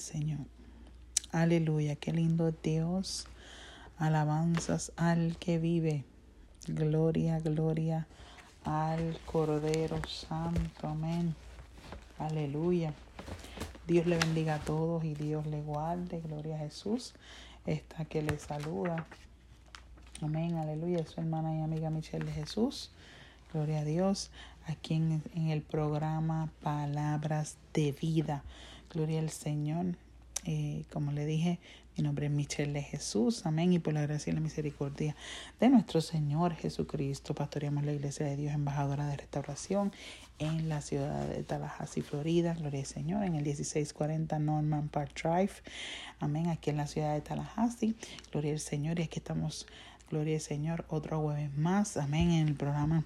Señor. Aleluya, qué lindo Dios. Alabanzas al que vive. Gloria, gloria al Cordero Santo. Amén. Aleluya. Dios le bendiga a todos y Dios le guarde. Gloria a Jesús. Esta que le saluda. Amén. Aleluya. Su hermana y amiga Michelle de Jesús. Gloria a Dios. Aquí en el programa Palabras de Vida. Gloria al Señor. Eh, como le dije, mi nombre es Michelle de Jesús. Amén. Y por la gracia y la misericordia de nuestro Señor Jesucristo, pastoreamos la Iglesia de Dios, embajadora de restauración en la ciudad de Tallahassee, Florida. Gloria al Señor. En el 1640 Norman Park Drive. Amén. Aquí en la ciudad de Tallahassee. Gloria al Señor. Y aquí estamos. Gloria al Señor. Otro jueves más. Amén. En el programa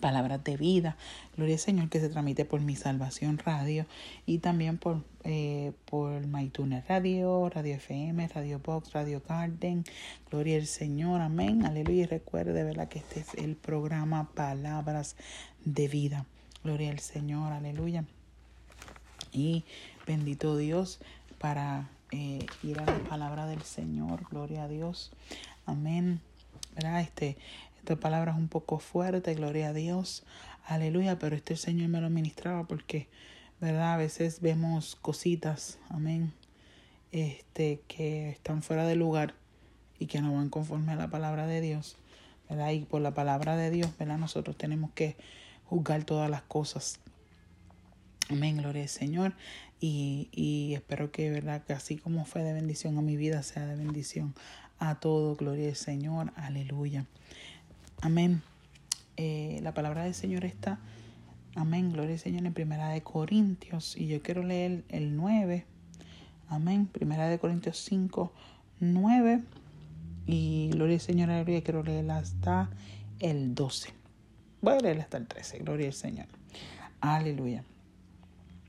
palabras de vida. Gloria al Señor que se transmite por Mi Salvación Radio y también por, eh, por Radio, Radio FM, Radio Box, Radio Garden. Gloria al Señor, amén, aleluya. Y recuerde, ¿verdad? Que este es el programa Palabras de Vida. Gloria al Señor, aleluya. Y bendito Dios para eh, ir a la palabra del Señor. Gloria a Dios. Amén. ¿Verdad? Este, esta palabra es un poco fuerte, gloria a Dios, aleluya, pero este Señor me lo ministraba porque, ¿verdad? A veces vemos cositas, amén, este, que están fuera de lugar y que no van conforme a la palabra de Dios, ¿verdad? Y por la palabra de Dios, ¿verdad? Nosotros tenemos que juzgar todas las cosas. Amén, gloria al Señor. Y, y espero que, ¿verdad? Que así como fue de bendición a mi vida, sea de bendición a todo. Gloria al Señor. Aleluya. Amén. Eh, la palabra del Señor está, amén, gloria al Señor, en Primera de Corintios. Y yo quiero leer el 9. Amén. Primera de Corintios 5, 9. Y gloria al Señor, aleluya. Quiero leer hasta el 12. Voy a leer hasta el 13. Gloria al Señor. Aleluya.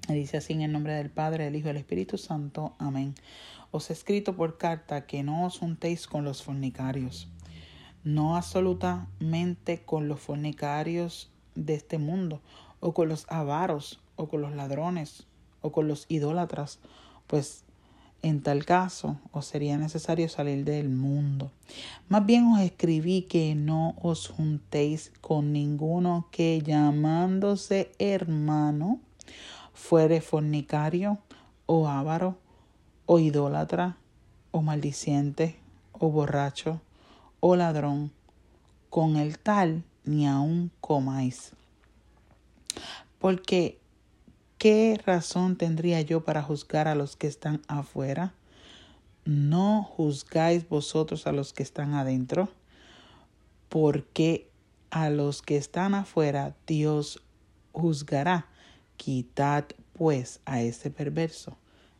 Dice así en el nombre del Padre, del Hijo y del Espíritu Santo. Amén. Os he escrito por carta que no os juntéis con los fornicarios no absolutamente con los fornicarios de este mundo, o con los avaros, o con los ladrones, o con los idólatras, pues en tal caso os sería necesario salir del mundo. Más bien os escribí que no os juntéis con ninguno que llamándose hermano fuere fornicario o avaro o idólatra o maldiciente o borracho o ladrón, con el tal ni aun comáis. Porque, ¿qué razón tendría yo para juzgar a los que están afuera? ¿No juzgáis vosotros a los que están adentro? Porque a los que están afuera Dios juzgará. Quitad pues a ese perverso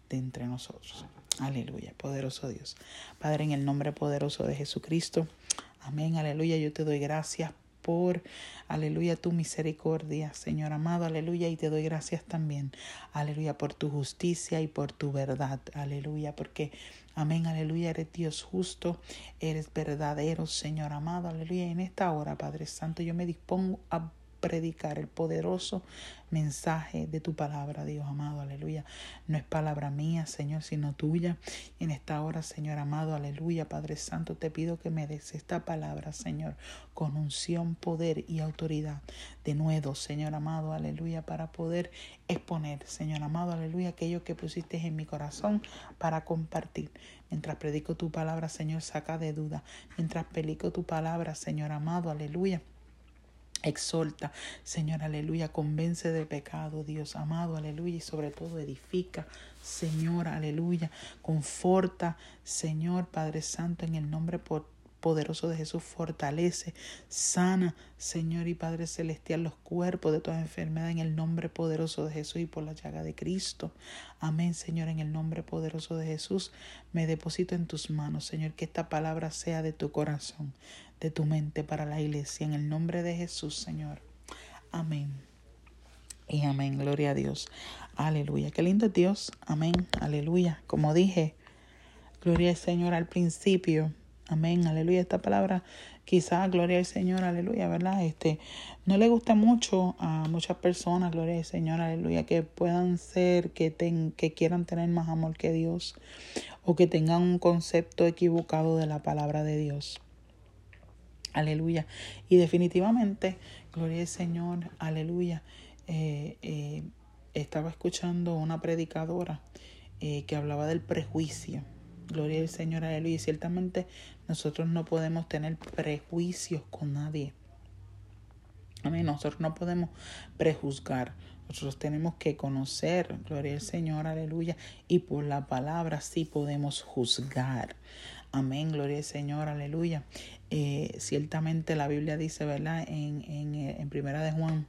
de entre nosotros. Aleluya, poderoso Dios. Padre, en el nombre poderoso de Jesucristo. Amén, aleluya. Yo te doy gracias por, aleluya, tu misericordia, Señor amado, aleluya, y te doy gracias también, aleluya, por tu justicia y por tu verdad, aleluya, porque, amén, aleluya, eres Dios justo, eres verdadero, Señor amado, aleluya, en esta hora, Padre Santo, yo me dispongo a predicar el poderoso mensaje de tu palabra, Dios amado, aleluya. No es palabra mía, Señor, sino tuya. En esta hora, Señor amado, aleluya, Padre Santo, te pido que me des esta palabra, Señor, con unción, poder y autoridad. De nuevo, Señor amado, aleluya, para poder exponer, Señor amado, aleluya, aquello que pusiste en mi corazón para compartir. Mientras predico tu palabra, Señor, saca de duda. Mientras predico tu palabra, Señor amado, aleluya Exhorta, Señor, aleluya, convence de pecado, Dios amado, aleluya, y sobre todo edifica, Señor, aleluya, conforta, Señor, Padre Santo, en el nombre poderoso de Jesús, fortalece, sana, Señor y Padre Celestial, los cuerpos de toda enfermedad en el nombre poderoso de Jesús y por la llaga de Cristo. Amén, Señor, en el nombre poderoso de Jesús, me deposito en tus manos, Señor, que esta palabra sea de tu corazón de tu mente para la iglesia. En el nombre de Jesús, Señor. Amén. Y amén. Gloria a Dios. Aleluya. Qué lindo es Dios. Amén. Aleluya. Como dije, gloria al Señor al principio. Amén. Aleluya. Esta palabra quizás, gloria al Señor, aleluya, ¿verdad? Este, no le gusta mucho a muchas personas, gloria al Señor, aleluya, que puedan ser, que, ten, que quieran tener más amor que Dios o que tengan un concepto equivocado de la palabra de Dios. Aleluya. Y definitivamente, gloria al Señor, aleluya. Eh, eh, estaba escuchando una predicadora eh, que hablaba del prejuicio. Gloria al Señor, aleluya. Y ciertamente nosotros no podemos tener prejuicios con nadie. Amén. Nosotros no podemos prejuzgar. Nosotros tenemos que conocer, gloria al Señor, aleluya. Y por la palabra sí podemos juzgar. Amén, gloria al Señor, aleluya. Eh, ciertamente la Biblia dice, ¿verdad? En, en, en Primera de Juan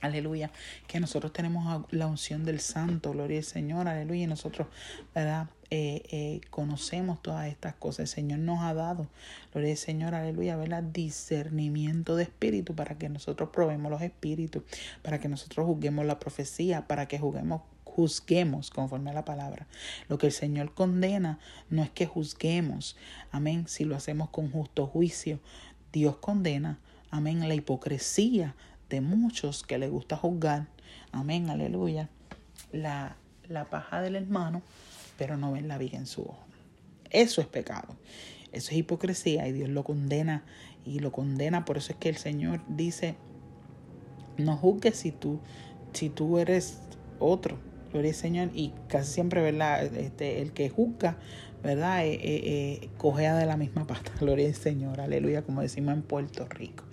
Aleluya, que nosotros tenemos la unción del Santo, gloria al Señor, aleluya, y nosotros, ¿verdad? Eh, eh, conocemos todas estas cosas. El Señor nos ha dado, gloria al Señor, aleluya, ¿verdad? Discernimiento de espíritu para que nosotros probemos los espíritus, para que nosotros juzguemos la profecía, para que juzguemos juzguemos conforme a la palabra. Lo que el Señor condena no es que juzguemos, amén, si lo hacemos con justo juicio. Dios condena, amén, la hipocresía de muchos que le gusta juzgar, amén, aleluya, la, la paja del hermano, pero no ven la viga en su ojo. Eso es pecado, eso es hipocresía y Dios lo condena y lo condena, por eso es que el Señor dice, no juzgues si tú, si tú eres otro, gloria al Señor, y casi siempre, ¿verdad? Este, el que juzga, ¿verdad? Eh, eh, eh, cogea de la misma pata, gloria al Señor, aleluya, como decimos en Puerto Rico,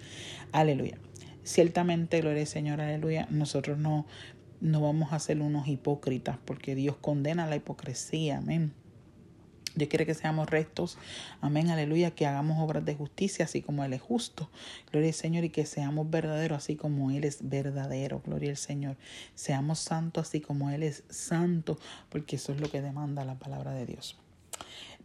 aleluya. Ciertamente, gloria al Señor, aleluya, nosotros no, no vamos a ser unos hipócritas porque Dios condena la hipocresía, amén. Dios quiere que seamos rectos, amén, aleluya, que hagamos obras de justicia así como Él es justo, gloria al Señor, y que seamos verdaderos así como Él es verdadero, gloria al Señor. Seamos santos así como Él es santo, porque eso es lo que demanda la palabra de Dios.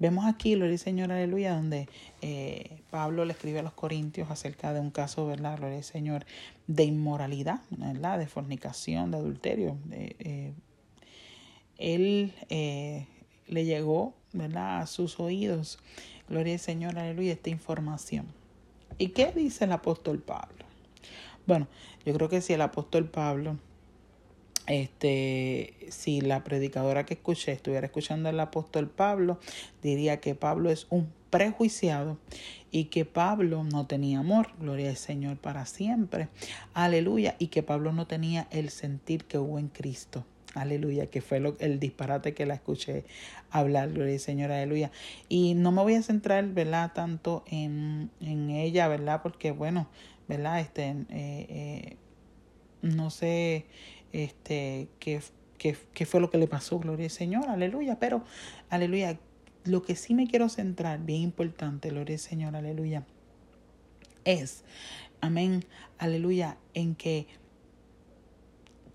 Vemos aquí, gloria al Señor, aleluya, donde eh, Pablo le escribe a los corintios acerca de un caso, ¿verdad? Gloria al Señor, de inmoralidad, ¿verdad? De fornicación, de adulterio. Eh, él eh, le llegó, ¿verdad? A sus oídos, gloria al Señor, aleluya, esta información. ¿Y qué dice el apóstol Pablo? Bueno, yo creo que si el apóstol Pablo este, si la predicadora que escuché estuviera escuchando al apóstol Pablo, diría que Pablo es un prejuiciado y que Pablo no tenía amor, gloria al Señor para siempre, aleluya, y que Pablo no tenía el sentir que hubo en Cristo. Aleluya, que fue lo, el disparate que la escuché hablar, gloria al Señor, aleluya. Y no me voy a centrar, ¿verdad?, tanto en, en ella, ¿verdad? Porque, bueno, ¿verdad? Este, eh, eh, no sé, este, qué, qué, fue lo que le pasó, gloria al Señor, aleluya. Pero, aleluya, lo que sí me quiero centrar, bien importante, gloria al Señor, aleluya, es, amén, aleluya, en que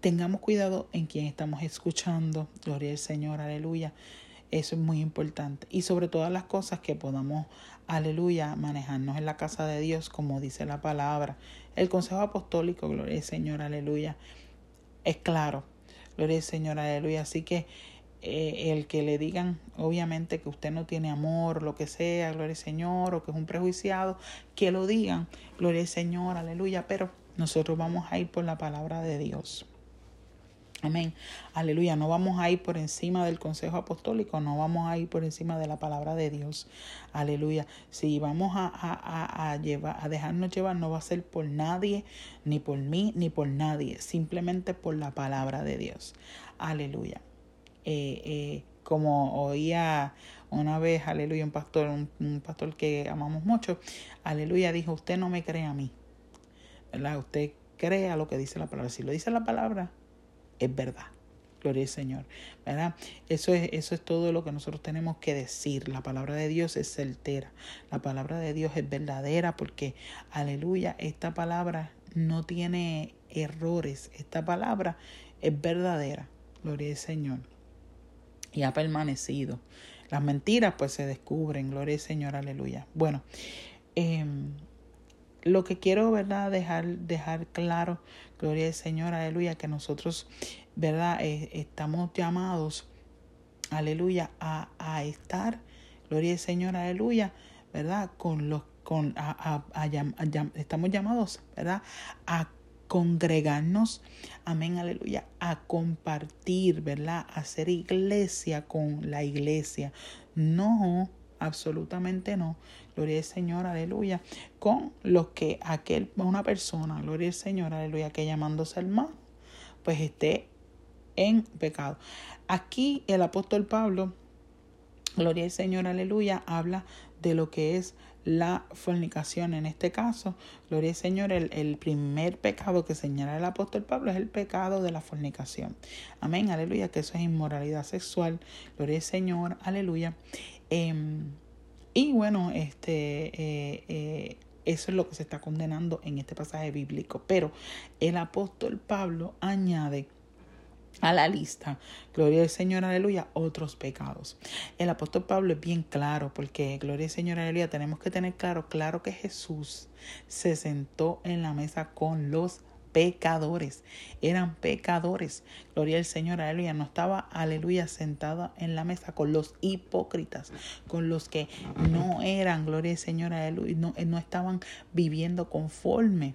tengamos cuidado en quien estamos escuchando, gloria al Señor, aleluya. Eso es muy importante. Y sobre todas las cosas que podamos, aleluya, manejarnos en la casa de Dios, como dice la palabra. El consejo apostólico, gloria al Señor, aleluya es claro. Gloria al Señor, aleluya. Así que eh, el que le digan, obviamente, que usted no tiene amor, lo que sea, gloria al Señor, o que es un prejuiciado, que lo digan, gloria al Señor, aleluya. Pero nosotros vamos a ir por la palabra de Dios. Amén. Aleluya. No vamos a ir por encima del consejo apostólico, no vamos a ir por encima de la palabra de Dios. Aleluya. Si vamos a, a, a, llevar, a dejarnos llevar, no va a ser por nadie, ni por mí, ni por nadie. Simplemente por la palabra de Dios. Aleluya. Eh, eh, como oía una vez, aleluya, un pastor, un, pastor que amamos mucho, aleluya, dijo, usted no me cree a mí. ¿Verdad? Usted crea lo que dice la palabra. Si lo dice la palabra, es verdad. Gloria al Señor. ¿Verdad? Eso es, eso es todo lo que nosotros tenemos que decir. La palabra de Dios es certera. La palabra de Dios es verdadera porque, aleluya, esta palabra no tiene errores. Esta palabra es verdadera. Gloria al Señor. Y ha permanecido. Las mentiras pues se descubren. Gloria al Señor. Aleluya. Bueno. Eh, lo que quiero, ¿verdad? Dejar, dejar claro, gloria al Señor, aleluya, que nosotros, ¿verdad? Eh, estamos llamados, aleluya, a, a estar, gloria al Señor, aleluya, ¿verdad? Con los con, a, estamos llamados, ¿verdad? A congregarnos, amén, aleluya, a compartir, ¿verdad? A hacer iglesia con la iglesia. No, absolutamente no. Gloria al Señor, aleluya. Con lo que aquel, una persona, gloria al Señor, aleluya, que llamándose mal, pues esté en pecado. Aquí el apóstol Pablo, gloria al Señor, aleluya, habla de lo que es la fornicación. En este caso, gloria al Señor, el, el, primer pecado que señala el apóstol Pablo es el pecado de la fornicación. Amén, aleluya, que eso es inmoralidad sexual. Gloria al Señor, aleluya. Em, y bueno, este, eh, eh, eso es lo que se está condenando en este pasaje bíblico. Pero el apóstol Pablo añade a la lista, gloria al Señor, aleluya, otros pecados. El apóstol Pablo es bien claro porque, gloria al Señor, aleluya, tenemos que tener claro, claro que Jesús se sentó en la mesa con los pecadores, eran pecadores. Gloria al Señor, aleluya. No estaba, aleluya, sentada en la mesa con los hipócritas, con los que no eran, gloria al Señor, aleluya, no, no estaban viviendo conforme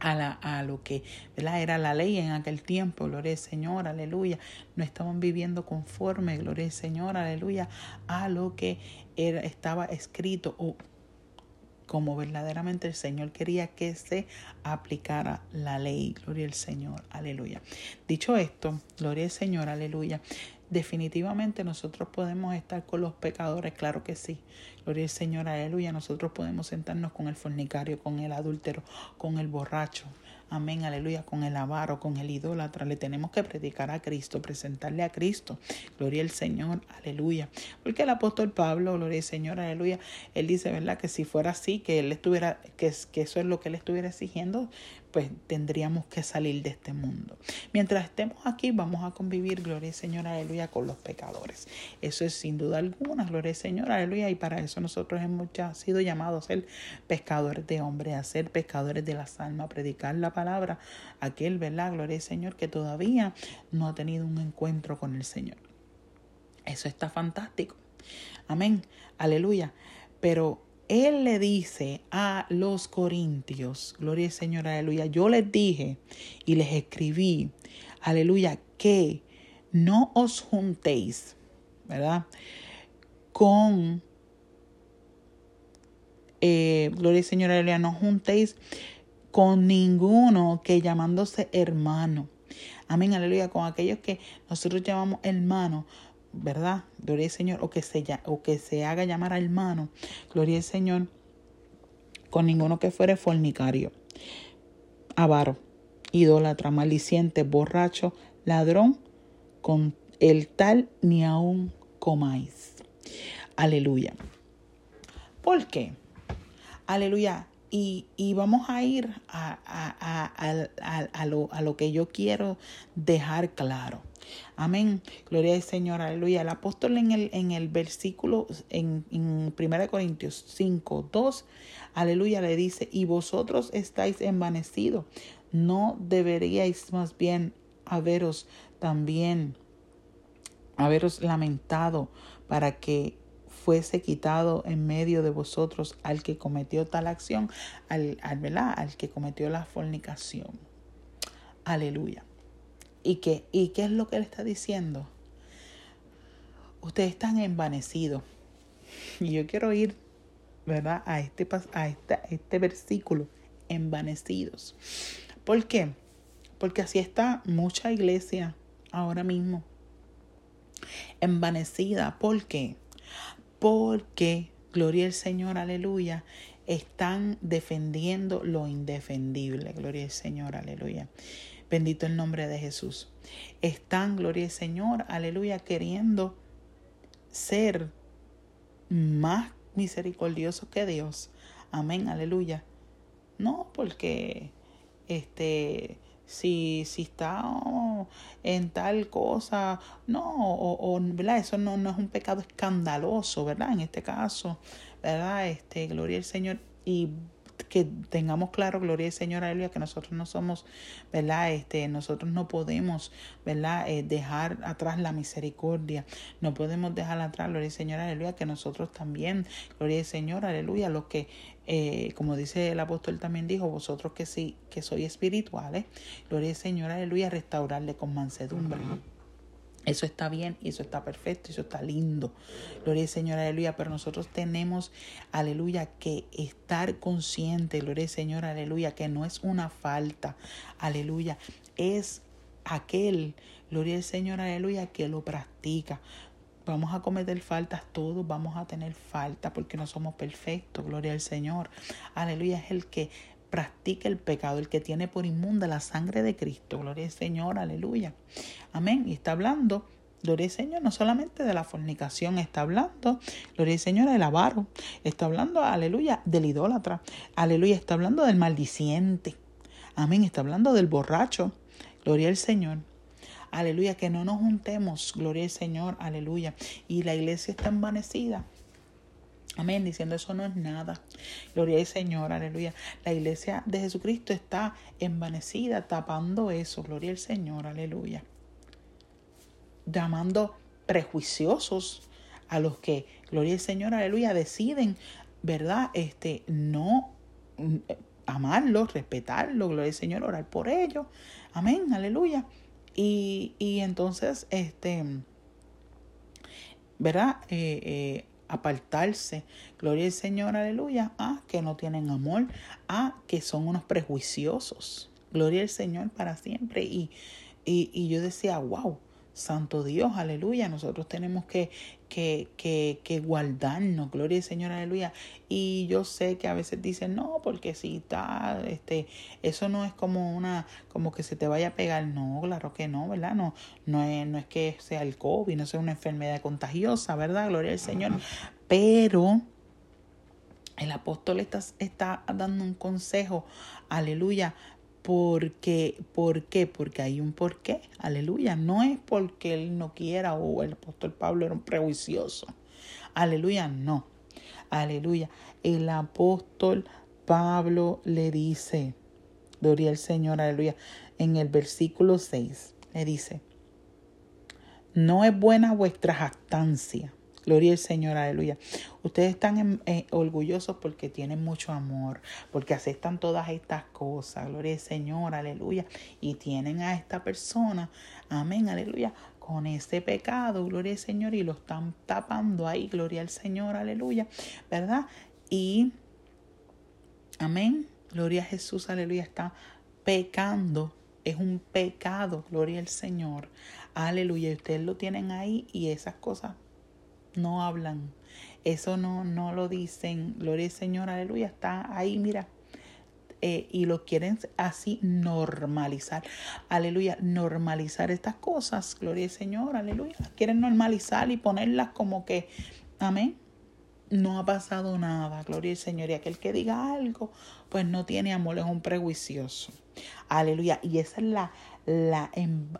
a, la, a lo que era la ley en aquel tiempo, gloria al Señor, aleluya. No estaban viviendo conforme, gloria al Señor, aleluya, a lo que era, estaba escrito o como verdaderamente el Señor quería que se aplicara la ley. Gloria al Señor, aleluya. Dicho esto, gloria al Señor, aleluya. Definitivamente nosotros podemos estar con los pecadores, claro que sí. Gloria al Señor, aleluya. Nosotros podemos sentarnos con el fornicario, con el adúltero, con el borracho. Amén, aleluya, con el avaro, con el idólatra. Le tenemos que predicar a Cristo, presentarle a Cristo. Gloria al Señor, aleluya. Porque el apóstol Pablo, gloria al Señor, aleluya, él dice, ¿verdad? Que si fuera así, que él estuviera, que, que eso es lo que él estuviera exigiendo, pues tendríamos que salir de este mundo. Mientras estemos aquí, vamos a convivir, gloria al Señor, aleluya, con los pecadores. Eso es sin duda alguna, gloria al Señor, aleluya, y para eso nosotros hemos ya sido llamados a ser pescadores de hombres, a ser pescadores de las almas, a predicar la palabra, aquel, ¿verdad? Gloria al Señor, que todavía no ha tenido un encuentro con el Señor. Eso está fantástico. Amén, aleluya. Pero él le dice a los corintios, gloria al Señor, aleluya, yo les dije y les escribí, aleluya, que no os juntéis, ¿verdad? Con, eh, gloria al Señor, aleluya, no juntéis con ninguno que llamándose hermano. Amén, aleluya, con aquellos que nosotros llamamos hermano, ¿verdad? Gloria al Señor, o que se, o que se haga llamar hermano, gloria al Señor, con ninguno que fuere fornicario, avaro, idólatra, maliciente, borracho, ladrón, con el tal ni aún comáis. Aleluya. ¿Por qué? Aleluya. Y, y vamos a ir a, a, lo, a lo que yo quiero dejar claro. Amén. Gloria al Señor, aleluya. El apóstol en el, en el versículo, en, en 1 Corintios 5, 2, aleluya, le dice, y vosotros estáis envanecidos, no deberíais más bien haberos también, haberos lamentado para que fuese quitado en medio de vosotros al que cometió tal acción, al, al, al que cometió la fornicación. Aleluya. ¿Y qué? ¿Y qué es lo que él está diciendo? Ustedes están envanecidos. Y yo quiero ir, ¿verdad? A este, a este, este versículo, envanecidos. ¿Por qué? Porque así está mucha iglesia ahora mismo. Envanecida. ¿Por qué? Porque, gloria al Señor, aleluya, están defendiendo lo indefendible. Gloria al Señor, aleluya. Bendito el nombre de Jesús. Están, gloria al Señor, aleluya, queriendo ser más misericordiosos que Dios. Amén, aleluya. No, porque este si, si está en tal cosa, no, o, o ¿verdad? Eso no, no es un pecado escandaloso, ¿verdad? En este caso, ¿verdad? Este, gloria al Señor. Y que tengamos claro, gloria al Señor, aleluya, que nosotros no somos, ¿verdad? Este, nosotros no podemos, ¿verdad? Eh, dejar atrás la misericordia, no podemos dejar atrás, gloria al Señor, aleluya, que nosotros también, gloria al Señor, aleluya, los que, eh, como dice el apóstol también dijo, vosotros que sí, que sois espirituales, gloria al Señor, aleluya, restaurarle con mansedumbre. Eso está bien y eso está perfecto, eso está lindo. Gloria al Señor, aleluya. Pero nosotros tenemos, aleluya, que estar consciente, gloria al Señor, aleluya, que no es una falta, aleluya. Es aquel, gloria al Señor, aleluya, que lo practica. Vamos a cometer faltas todos, vamos a tener falta porque no somos perfectos, gloria al Señor. Aleluya, es el que practica el pecado, el que tiene por inmunda la sangre de Cristo. Gloria al Señor, aleluya. Amén. Y está hablando, gloria al Señor, no solamente de la fornicación, está hablando, gloria al Señor, del avaro, está hablando, aleluya, del idólatra, aleluya, está hablando del maldiciente. Amén. Está hablando del borracho. Gloria al Señor. Aleluya, que no nos juntemos, gloria al Señor, aleluya. Y la iglesia está envanecida. Amén, diciendo eso no es nada. Gloria al Señor, aleluya. La iglesia de Jesucristo está envanecida, tapando eso. Gloria al Señor, aleluya. Llamando prejuiciosos a los que, gloria al Señor, aleluya, deciden, ¿verdad? Este, no mm, amarlos, respetarlos, gloria al Señor, orar por ellos. Amén, aleluya. Y, y entonces, este, ¿verdad? Eh, eh, apartarse. Gloria al Señor, aleluya. Ah, que no tienen amor. Ah, que son unos prejuiciosos. Gloria al Señor para siempre. Y, y, y yo decía, wow, Santo Dios, aleluya. Nosotros tenemos que, que, que, que, guardarnos, gloria al Señor, aleluya. Y yo sé que a veces dicen, no, porque si está, este, eso no es como una, como que se te vaya a pegar. No, claro que no, ¿verdad? No, no es, no es que sea el COVID, no sea una enfermedad contagiosa, ¿verdad? Gloria al Señor. Pero el apóstol está, está dando un consejo, aleluya, porque, ¿Por qué? Porque hay un porqué. Aleluya. No es porque él no quiera o el apóstol Pablo era un prejuicioso. Aleluya. No. Aleluya. El apóstol Pablo le dice, gloria al Señor, aleluya, en el versículo 6, le dice, no es buena vuestra jactancia Gloria al Señor, aleluya. Ustedes están eh, orgullosos porque tienen mucho amor, porque aceptan todas estas cosas. Gloria al Señor, aleluya. Y tienen a esta persona, amén, aleluya, con ese pecado, gloria al Señor, y lo están tapando ahí, gloria al Señor, aleluya, ¿verdad? Y, amén, gloria a Jesús, aleluya, está pecando. Es un pecado, gloria al Señor. Aleluya. Ustedes lo tienen ahí y esas cosas no hablan. Eso no, no lo dicen. Gloria al Señor, aleluya. Está ahí, mira. Eh, y lo quieren así normalizar. Aleluya. Normalizar estas cosas. Gloria al Señor, aleluya. quieren normalizar y ponerlas como que, amén. No ha pasado nada, gloria al Señor. Y aquel que diga algo, pues no tiene amor, es un prejuicioso. Aleluya. Y esa es la, la,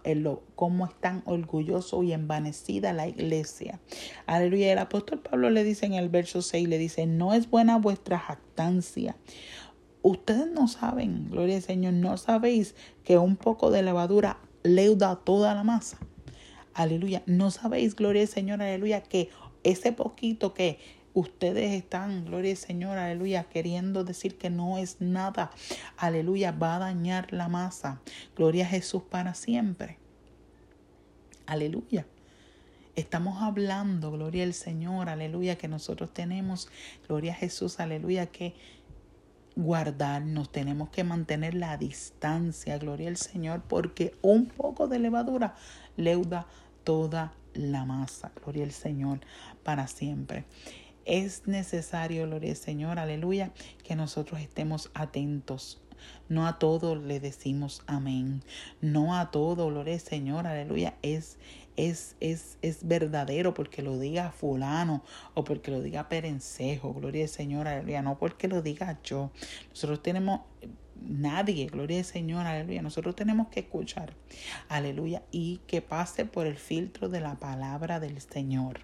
lo, cómo están orgulloso y envanecida la iglesia. Aleluya. El apóstol Pablo le dice en el verso 6, le dice, no es buena vuestra jactancia. Ustedes no saben, gloria al Señor, no sabéis que un poco de levadura leuda toda la masa. Aleluya. No sabéis, gloria al Señor, aleluya, que ese poquito que ustedes están, gloria al Señor, aleluya, queriendo decir que no es nada, aleluya, va a dañar la masa. Gloria a Jesús para siempre. Aleluya. Estamos hablando, gloria al Señor, aleluya, que nosotros tenemos, gloria a Jesús, aleluya, que guardarnos, tenemos que mantener la distancia, gloria al Señor, porque un poco de levadura leuda toda la masa, gloria al Señor, para siempre. Es necesario, gloria al Señor, aleluya, que nosotros estemos atentos. No a todo le decimos amén. No a todo, gloria al Señor, aleluya, es, es, es, es verdadero porque lo diga fulano o porque lo diga perencejo, gloria al Señor, aleluya, no porque lo diga yo. Nosotros tenemos nadie, gloria al Señor, aleluya. Nosotros tenemos que escuchar, aleluya, y que pase por el filtro de la palabra del Señor.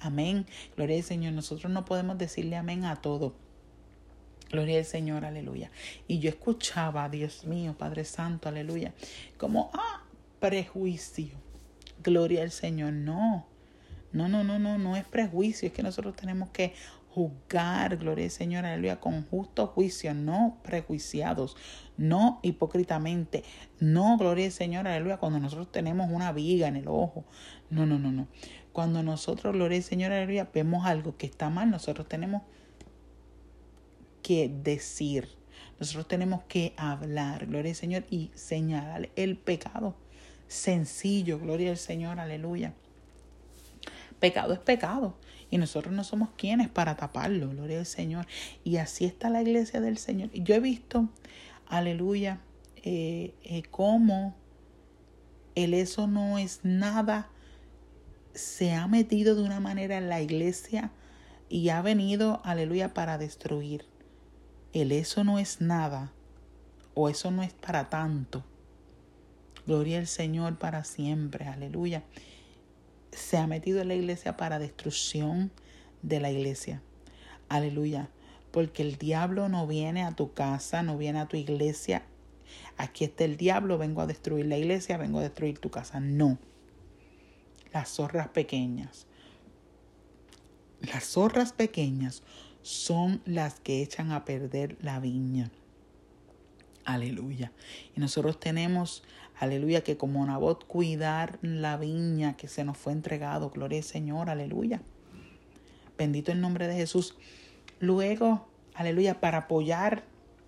Amén, gloria al Señor. Nosotros no podemos decirle amén a todo. Gloria al Señor, aleluya. Y yo escuchaba, Dios mío, Padre Santo, aleluya, como, ah, prejuicio. Gloria al Señor. No, no, no, no, no, no es prejuicio, es que nosotros tenemos que juzgar, gloria al Señor, aleluya, con justo juicio, no prejuiciados, no hipócritamente, no, gloria al Señor, aleluya, cuando nosotros tenemos una viga en el ojo, no, no, no, no. Cuando nosotros, gloria al Señor, aleluya, vemos algo que está mal, nosotros tenemos que decir. Nosotros tenemos que hablar, gloria al Señor, y señalar el pecado. Sencillo, gloria al Señor, aleluya. Pecado es pecado. Y nosotros no somos quienes para taparlo, gloria al Señor. Y así está la iglesia del Señor. Y yo he visto, aleluya, eh, eh, cómo el eso no es nada, se ha metido de una manera en la iglesia y ha venido, aleluya, para destruir el eso no es nada o eso no es para tanto. Gloria al Señor para siempre, aleluya. Se ha metido en la iglesia para destrucción de la iglesia. Aleluya. Porque el diablo no viene a tu casa, no viene a tu iglesia. Aquí está el diablo, vengo a destruir la iglesia, vengo a destruir tu casa. No. Las zorras pequeñas. Las zorras pequeñas son las que echan a perder la viña. Aleluya. Y nosotros tenemos, aleluya, que como Nabot cuidar la viña que se nos fue entregado. Gloria al Señor, aleluya. Bendito el nombre de Jesús. Luego, aleluya, para apoyar,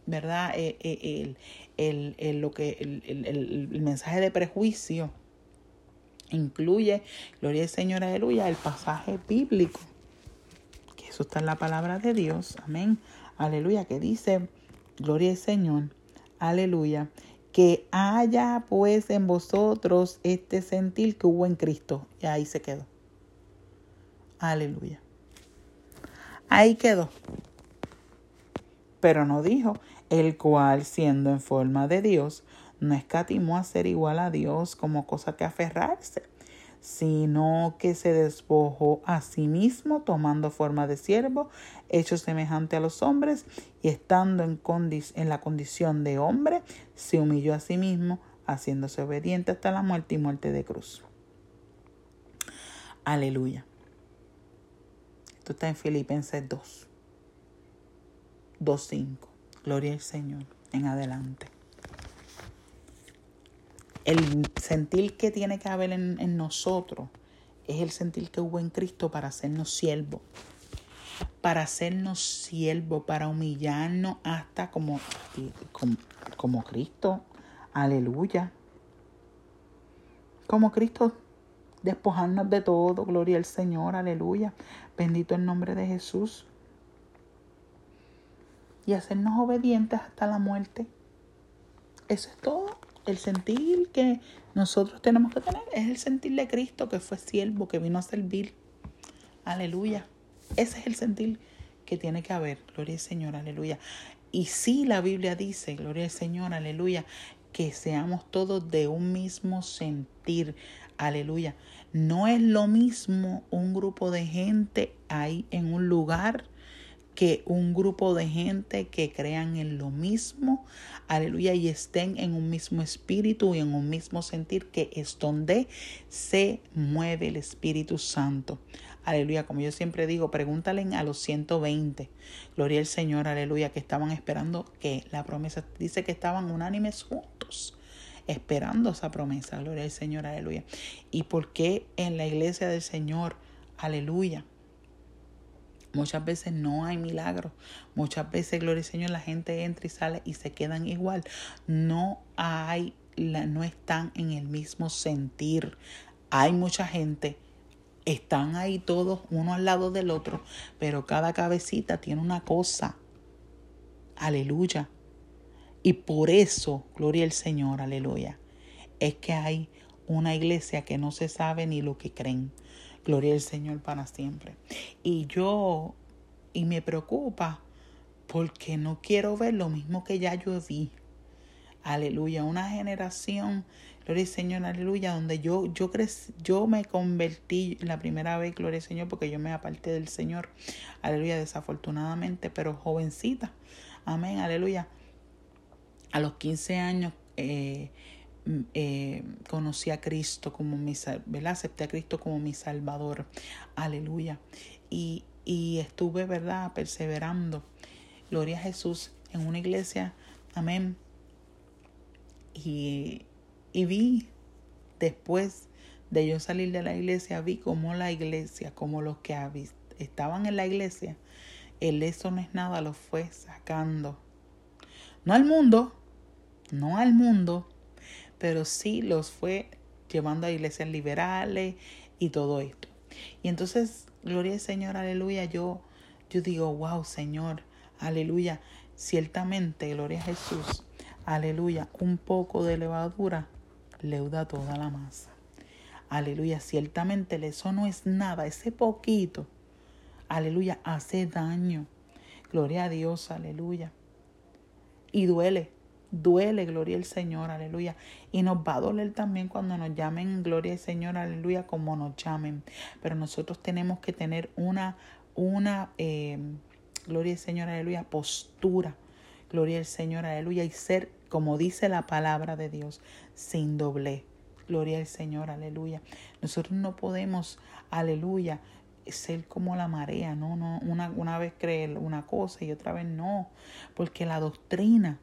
¿verdad? Eh, eh, el, el, lo que, el, el mensaje de prejuicio incluye, gloria al Señor, aleluya, el pasaje bíblico eso está en la palabra de Dios. Amén. Aleluya. Que dice, gloria al Señor. Aleluya. Que haya pues en vosotros este sentir que hubo en Cristo. Y ahí se quedó. Aleluya. Ahí quedó. Pero no dijo, el cual siendo en forma de Dios, no escatimó a ser igual a Dios como cosa que aferrarse sino que se despojó a sí mismo, tomando forma de siervo, hecho semejante a los hombres, y estando en, en la condición de hombre, se humilló a sí mismo, haciéndose obediente hasta la muerte y muerte de cruz. Aleluya. Esto está en Filipenses 2, 2.5. Gloria al Señor. En adelante el sentir que tiene que haber en, nosotros es el sentir que hubo en Cristo para hacernos siervos. Para hacernos siervos, para humillarnos hasta como, como, como Cristo. Aleluya. Como Cristo, despojarnos de todo. Gloria al Señor. Aleluya. Bendito el nombre de Jesús. Y hacernos obedientes hasta la muerte. Eso es todo el sentir que nosotros tenemos que tener es el sentir de Cristo que fue siervo, que vino a servir. Aleluya. Ese es el sentir que tiene que haber. Gloria al Señor, aleluya. Y sí, la Biblia dice, gloria al Señor, aleluya, que seamos todos de un mismo sentir. Aleluya. No es lo mismo un grupo de gente ahí en un lugar que un grupo de gente que crean en lo mismo, aleluya, y estén en un mismo espíritu y en un mismo sentir, que es donde se mueve el Espíritu Santo. Aleluya, como yo siempre digo, pregúntale a los 120, gloria al Señor, aleluya, que estaban esperando que la promesa dice que estaban unánimes juntos esperando esa promesa, gloria al Señor, aleluya. ¿Y por qué en la iglesia del Señor, aleluya? Muchas veces no hay milagros. Muchas veces, gloria al Señor, la gente entra y sale y se quedan igual. No hay, no están en el mismo sentir. Hay mucha gente, están ahí todos uno al lado del otro, pero cada cabecita tiene una cosa. Aleluya. Y por eso, gloria al Señor, aleluya, es que hay una iglesia que no se sabe ni lo que creen. Gloria al Señor para siempre. Y yo, y me preocupa porque no quiero ver lo mismo que ya yo vi. Aleluya, una generación, gloria al Señor, aleluya, donde yo, yo, crecí, yo me convertí la primera vez, gloria al Señor, porque yo me aparté del Señor, aleluya, desafortunadamente, pero jovencita, Amén, aleluya. A los 15 años eh, eh, conocí a Cristo como mi, ¿verdad? Acepté a Cristo como mi Salvador. Aleluya. Y, y estuve, ¿verdad? Perseverando. Gloria a Jesús en una iglesia. Amén. Y, y vi después de yo salir de la iglesia, vi como la iglesia, como los que estaban en la iglesia, el eso no es nada, lo fue sacando. No al mundo, no al mundo, pero sí los fue llevando a iglesias liberales y todo esto. Y entonces, gloria al Señor, aleluya, yo, yo digo, wow, Señor, aleluya, ciertamente, gloria a Jesús, aleluya, un poco de levadura leuda toda la masa. Aleluya, ciertamente eso no es nada, ese poquito, aleluya, hace daño. Gloria a Dios, aleluya. Y duele, duele, gloria al Señor, aleluya. Y nos va a doler también cuando nos llamen, gloria al Señor, aleluya, como nos llamen. Pero nosotros tenemos que tener una, una, eh, gloria al Señor, aleluya, postura. Gloria al Señor, aleluya. Y ser, como dice la palabra de Dios, sin doble. Gloria al Señor, aleluya. Nosotros no podemos, aleluya, ser como la marea, no, no, una, una vez creer una cosa y otra vez no, porque la doctrina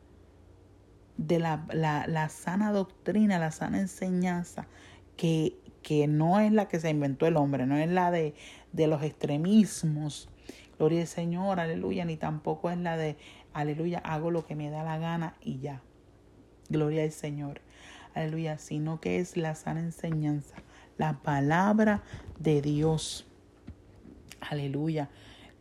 de la, la, la sana doctrina, la sana enseñanza, que, que no es la que se inventó el hombre, no es la de, de los extremismos, gloria al Señor, aleluya, ni tampoco es la de, aleluya, hago lo que me da la gana y ya, gloria al Señor aleluya, sino que es la sana enseñanza, la palabra de Dios, aleluya,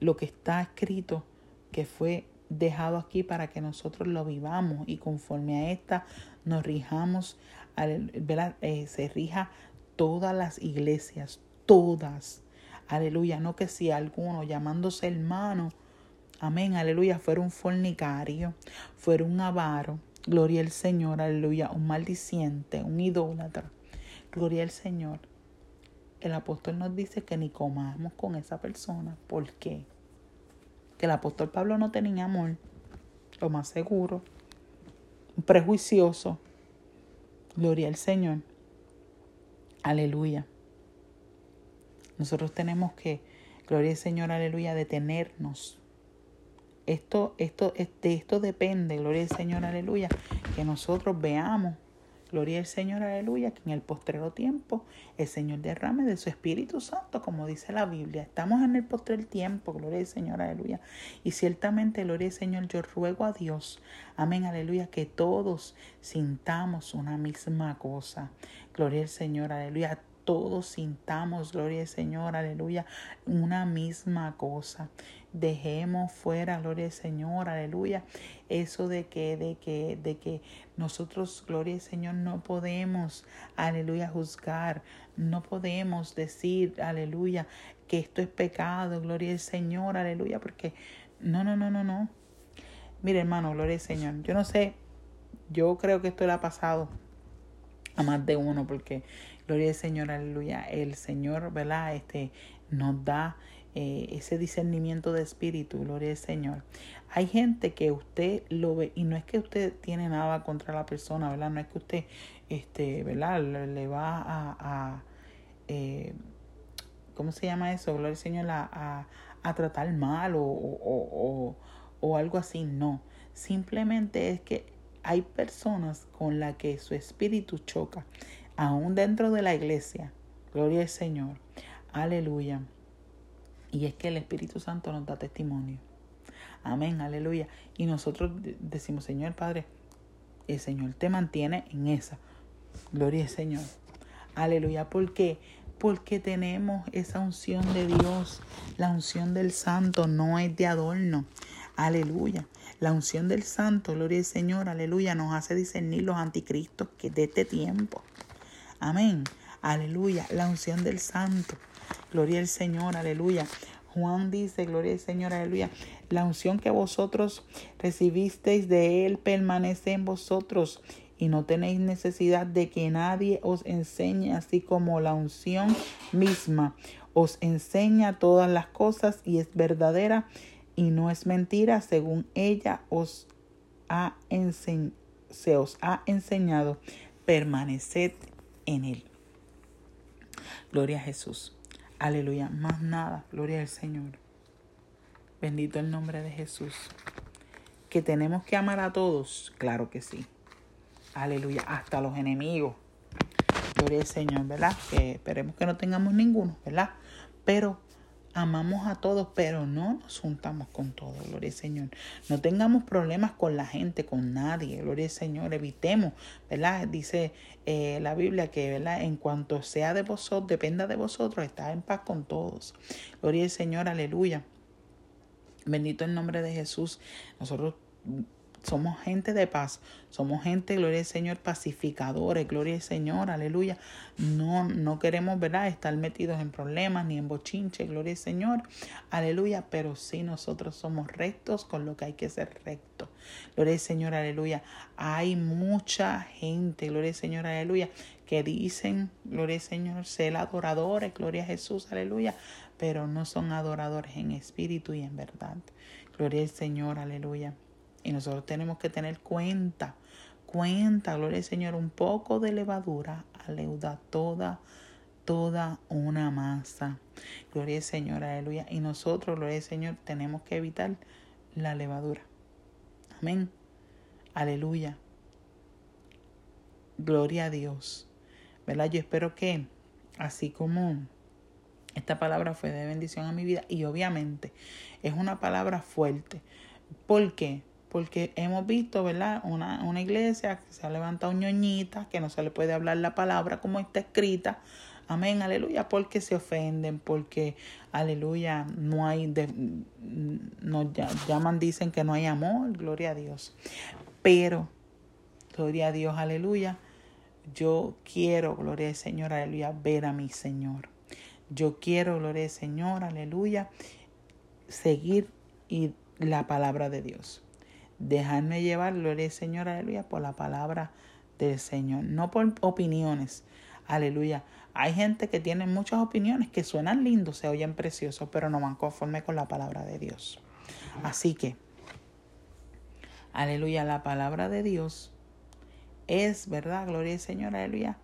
lo que está escrito que fue dejado aquí para que nosotros lo vivamos y conforme a esta nos rijamos, eh, se rija todas las iglesias, todas, aleluya, no que si alguno llamándose hermano, amén, aleluya, fuera un fornicario, fuera un avaro, Gloria al Señor, aleluya. Un maldiciente, un idólatra. Gloria al Señor. El apóstol nos dice que ni comamos con esa persona. ¿Por qué? Que el apóstol Pablo no tenía amor. Lo más seguro. Prejuicioso. Gloria al Señor. Aleluya. Nosotros tenemos que, gloria al Señor, aleluya, detenernos esto, esto, de esto depende, gloria al Señor, aleluya, que nosotros veamos, gloria al Señor, aleluya, que en el postrero tiempo el Señor derrame de su Espíritu Santo, como dice la Biblia. Estamos en el postrero tiempo, gloria al Señor, aleluya. Y ciertamente, gloria al Señor, yo ruego a Dios, amén, aleluya, que todos sintamos una misma cosa. Gloria al Señor, aleluya todos sintamos, gloria al Señor, aleluya, una misma cosa. Dejemos fuera, gloria al Señor, aleluya, eso de que, de que, de que nosotros, gloria al Señor, no podemos, aleluya, juzgar, no podemos decir, aleluya, que esto es pecado, gloria al Señor, aleluya, porque no, no, no, no, no. Mire, hermano, gloria al Señor. Yo no sé, yo creo que esto le ha pasado a más de uno, porque Gloria al Señor, aleluya. El Señor, ¿verdad? Este nos da eh, ese discernimiento de espíritu, gloria al Señor. Hay gente que usted lo ve y no es que usted tiene nada contra la persona, ¿verdad? No es que usted, este, ¿verdad? Le, va a, eh, ¿cómo se llama eso? Gloria al Señor, a, a, tratar mal o, o, o, o algo así, no. Simplemente es que hay personas con las que su espíritu choca aún dentro de la iglesia. Gloria al Señor. Aleluya. Y es que el Espíritu Santo nos da testimonio. Amén, aleluya. Y nosotros decimos, Señor Padre, el Señor te mantiene en esa. Gloria al Señor. Aleluya. ¿Por qué? Porque tenemos esa unción de Dios. La unción del Santo no es de adorno. Aleluya. La unción del Santo, gloria al Señor, aleluya, nos hace discernir los anticristos que de este tiempo. Amén. Aleluya. La unción del santo. Gloria al Señor. Aleluya. Juan dice, gloria al Señor, aleluya. La unción que vosotros recibisteis de Él permanece en vosotros y no tenéis necesidad de que nadie os enseñe, así como la unción misma os enseña todas las cosas y es verdadera y no es mentira según ella os ha se os ha enseñado, permaneced en él. Gloria a Jesús. Aleluya. Más nada. Gloria al Señor. Bendito el nombre de Jesús. Que tenemos que amar a todos. Claro que sí. Aleluya. Hasta los enemigos. Gloria al Señor, ¿verdad? Que esperemos que no tengamos ninguno, ¿verdad? Pero amamos a todos, pero no nos juntamos con todos, gloria al Señor. No tengamos problemas con la gente, con nadie, gloria al Señor. Evitemos, ¿verdad? Dice eh, la Biblia que, ¿verdad? En cuanto sea de vosotros, dependa de vosotros, está en paz con todos. Gloria al Señor, aleluya. Bendito el nombre de Jesús. Nosotros somos gente de paz, somos gente, gloria al Señor, pacificadores, gloria al Señor, aleluya. No, no queremos, ¿verdad?, estar metidos en problemas ni en bochinche, gloria al Señor, aleluya, pero sí nosotros somos rectos con lo que hay que ser recto. Gloria al Señor, aleluya. Hay mucha gente, gloria al Señor, aleluya, que dicen, gloria al Señor, ser adoradores, gloria a Jesús, aleluya, pero no son adoradores en espíritu y en verdad. Gloria al Señor, aleluya. Y nosotros tenemos que tener cuenta, cuenta, gloria al Señor, un poco de levadura aleuda toda, toda una masa. Gloria al Señor, aleluya. Y nosotros, gloria al Señor, tenemos que evitar la levadura. Amén. Aleluya. Gloria a Dios. ¿Verdad? Yo espero que, así como esta palabra fue de bendición a mi vida, y obviamente es una palabra fuerte. ¿Por qué? Porque hemos visto, ¿verdad? Una, una iglesia que se ha levantado ñoñita, que no se le puede hablar la palabra como está escrita. Amén, aleluya, porque se ofenden, porque, aleluya, no hay, de, nos llaman, dicen que no hay amor, gloria a Dios. Pero, gloria a Dios, aleluya, yo quiero, gloria al Señor, aleluya, ver a mi Señor. Yo quiero, gloria al Señor, aleluya, seguir y la palabra de Dios dejarme llevar, gloria al Señor, aleluya, por la palabra del Señor, no por opiniones, aleluya. Hay gente que tiene muchas opiniones que suenan lindos, se oyen preciosos, pero no van conforme con la palabra de Dios. Así que, aleluya, la palabra de Dios es verdad, gloria al Señor, aleluya,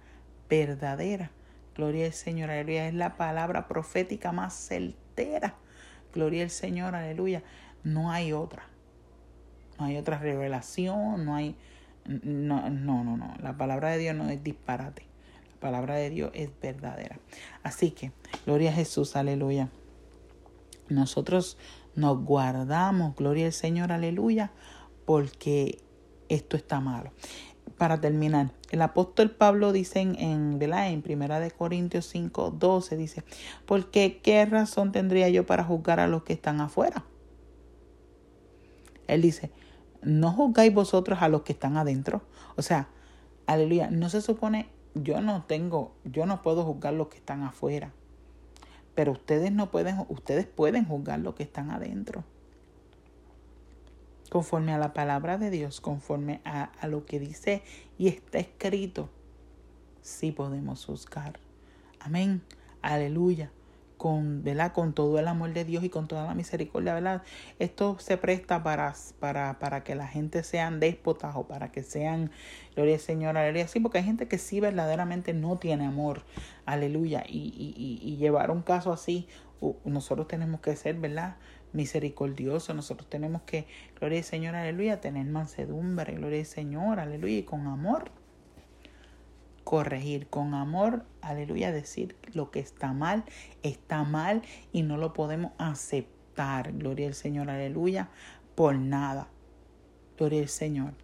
verdadera. Gloria al Señor, aleluya, es la palabra profética más certera. Gloria al Señor, aleluya. No hay otra no hay otra revelación, no hay... No, no, no, no. La palabra de Dios no es disparate. La palabra de Dios es verdadera. Así que, gloria a Jesús, aleluya. Nosotros nos guardamos, gloria al Señor, aleluya, porque esto está malo. Para terminar, el apóstol Pablo dice en, en, en Primera de Corintios 5, 12, dice, porque qué razón tendría yo para juzgar a los que están afuera. Él dice, no juzgáis vosotros a los que están adentro. O sea, aleluya, no se supone, yo no tengo, yo no puedo juzgar los que están afuera. Pero ustedes no pueden, ustedes pueden juzgar los que están adentro. Conforme a la palabra de Dios, conforme a, a lo que dice y está escrito, sí podemos juzgar. Amén. Aleluya con, ¿verdad? con todo el amor de Dios y con toda la misericordia, ¿verdad? Esto se presta para, para, para que la gente sean déspotas o para que sean, gloria al Señor, aleluya. Sí, porque hay gente que sí verdaderamente no tiene amor, aleluya. Y, y, y llevar un caso así, nosotros tenemos que ser, ¿verdad? misericordiosos. Nosotros tenemos que, gloria al Señor, aleluya, tener mansedumbre, gloria al Señor, aleluya, y con amor corregir con amor, aleluya, decir lo que está mal, está mal y no lo podemos aceptar, gloria al Señor, aleluya, por nada, gloria al Señor.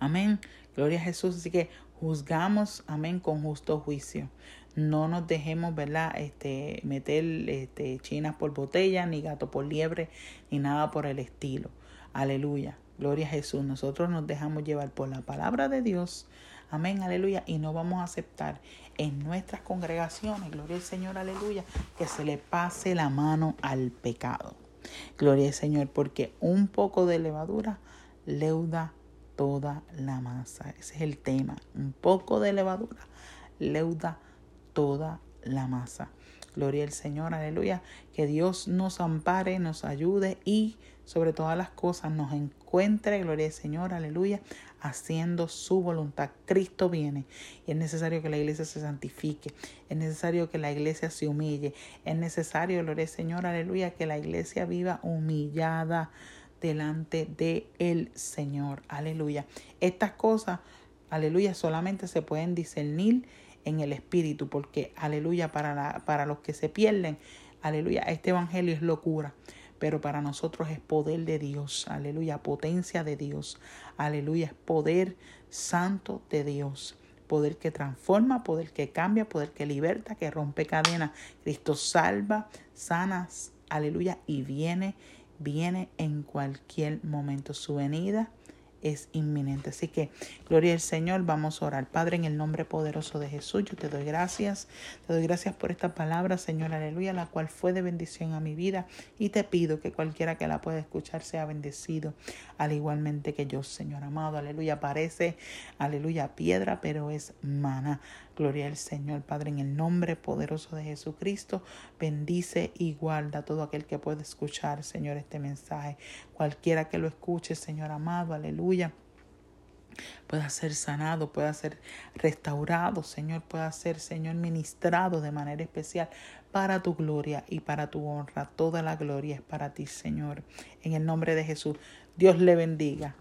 Amén, gloria a Jesús, así que juzgamos, amén, con justo juicio. No nos dejemos, ¿verdad? Este, meter este, chinas por botella, ni gato por liebre, ni nada por el estilo. Aleluya. Gloria a Jesús. Nosotros nos dejamos llevar por la palabra de Dios. Amén, aleluya. Y no vamos a aceptar en nuestras congregaciones, gloria al Señor, aleluya, que se le pase la mano al pecado. Gloria al Señor, porque un poco de levadura leuda toda la masa. Ese es el tema. Un poco de levadura leuda toda la masa. Gloria al Señor, aleluya. Que Dios nos ampare, nos ayude y sobre todas las cosas nos encuentre, gloria al Señor, aleluya, haciendo su voluntad. Cristo viene y es necesario que la iglesia se santifique, es necesario que la iglesia se humille, es necesario, gloria Señor, aleluya, que la iglesia viva humillada delante de el Señor, aleluya. Estas cosas, aleluya, solamente se pueden discernir en el Espíritu, porque, aleluya, para, la, para los que se pierden, aleluya, este Evangelio es locura, pero para nosotros es poder de Dios, aleluya, potencia de Dios, aleluya, es poder santo de Dios poder que transforma, poder que cambia, poder que liberta, que rompe cadenas. Cristo salva, sanas, aleluya, y viene, viene en cualquier momento. Su venida es inminente. Así que, gloria al Señor, vamos a orar. Padre, en el nombre poderoso de Jesús, yo te doy gracias. Te doy gracias por esta palabra, Señor, aleluya, la cual fue de bendición a mi vida. Y te pido que cualquiera que la pueda escuchar sea bendecido, al igualmente que yo, Señor amado, aleluya. Parece, aleluya, piedra, pero es mana. Gloria al Señor, Padre, en el nombre poderoso de Jesucristo. Bendice y guarda todo aquel que pueda escuchar, Señor, este mensaje. Cualquiera que lo escuche, Señor amado, aleluya pueda ser sanado, pueda ser restaurado, Señor, pueda ser, Señor, ministrado de manera especial para tu gloria y para tu honra. Toda la gloria es para ti, Señor. En el nombre de Jesús, Dios le bendiga.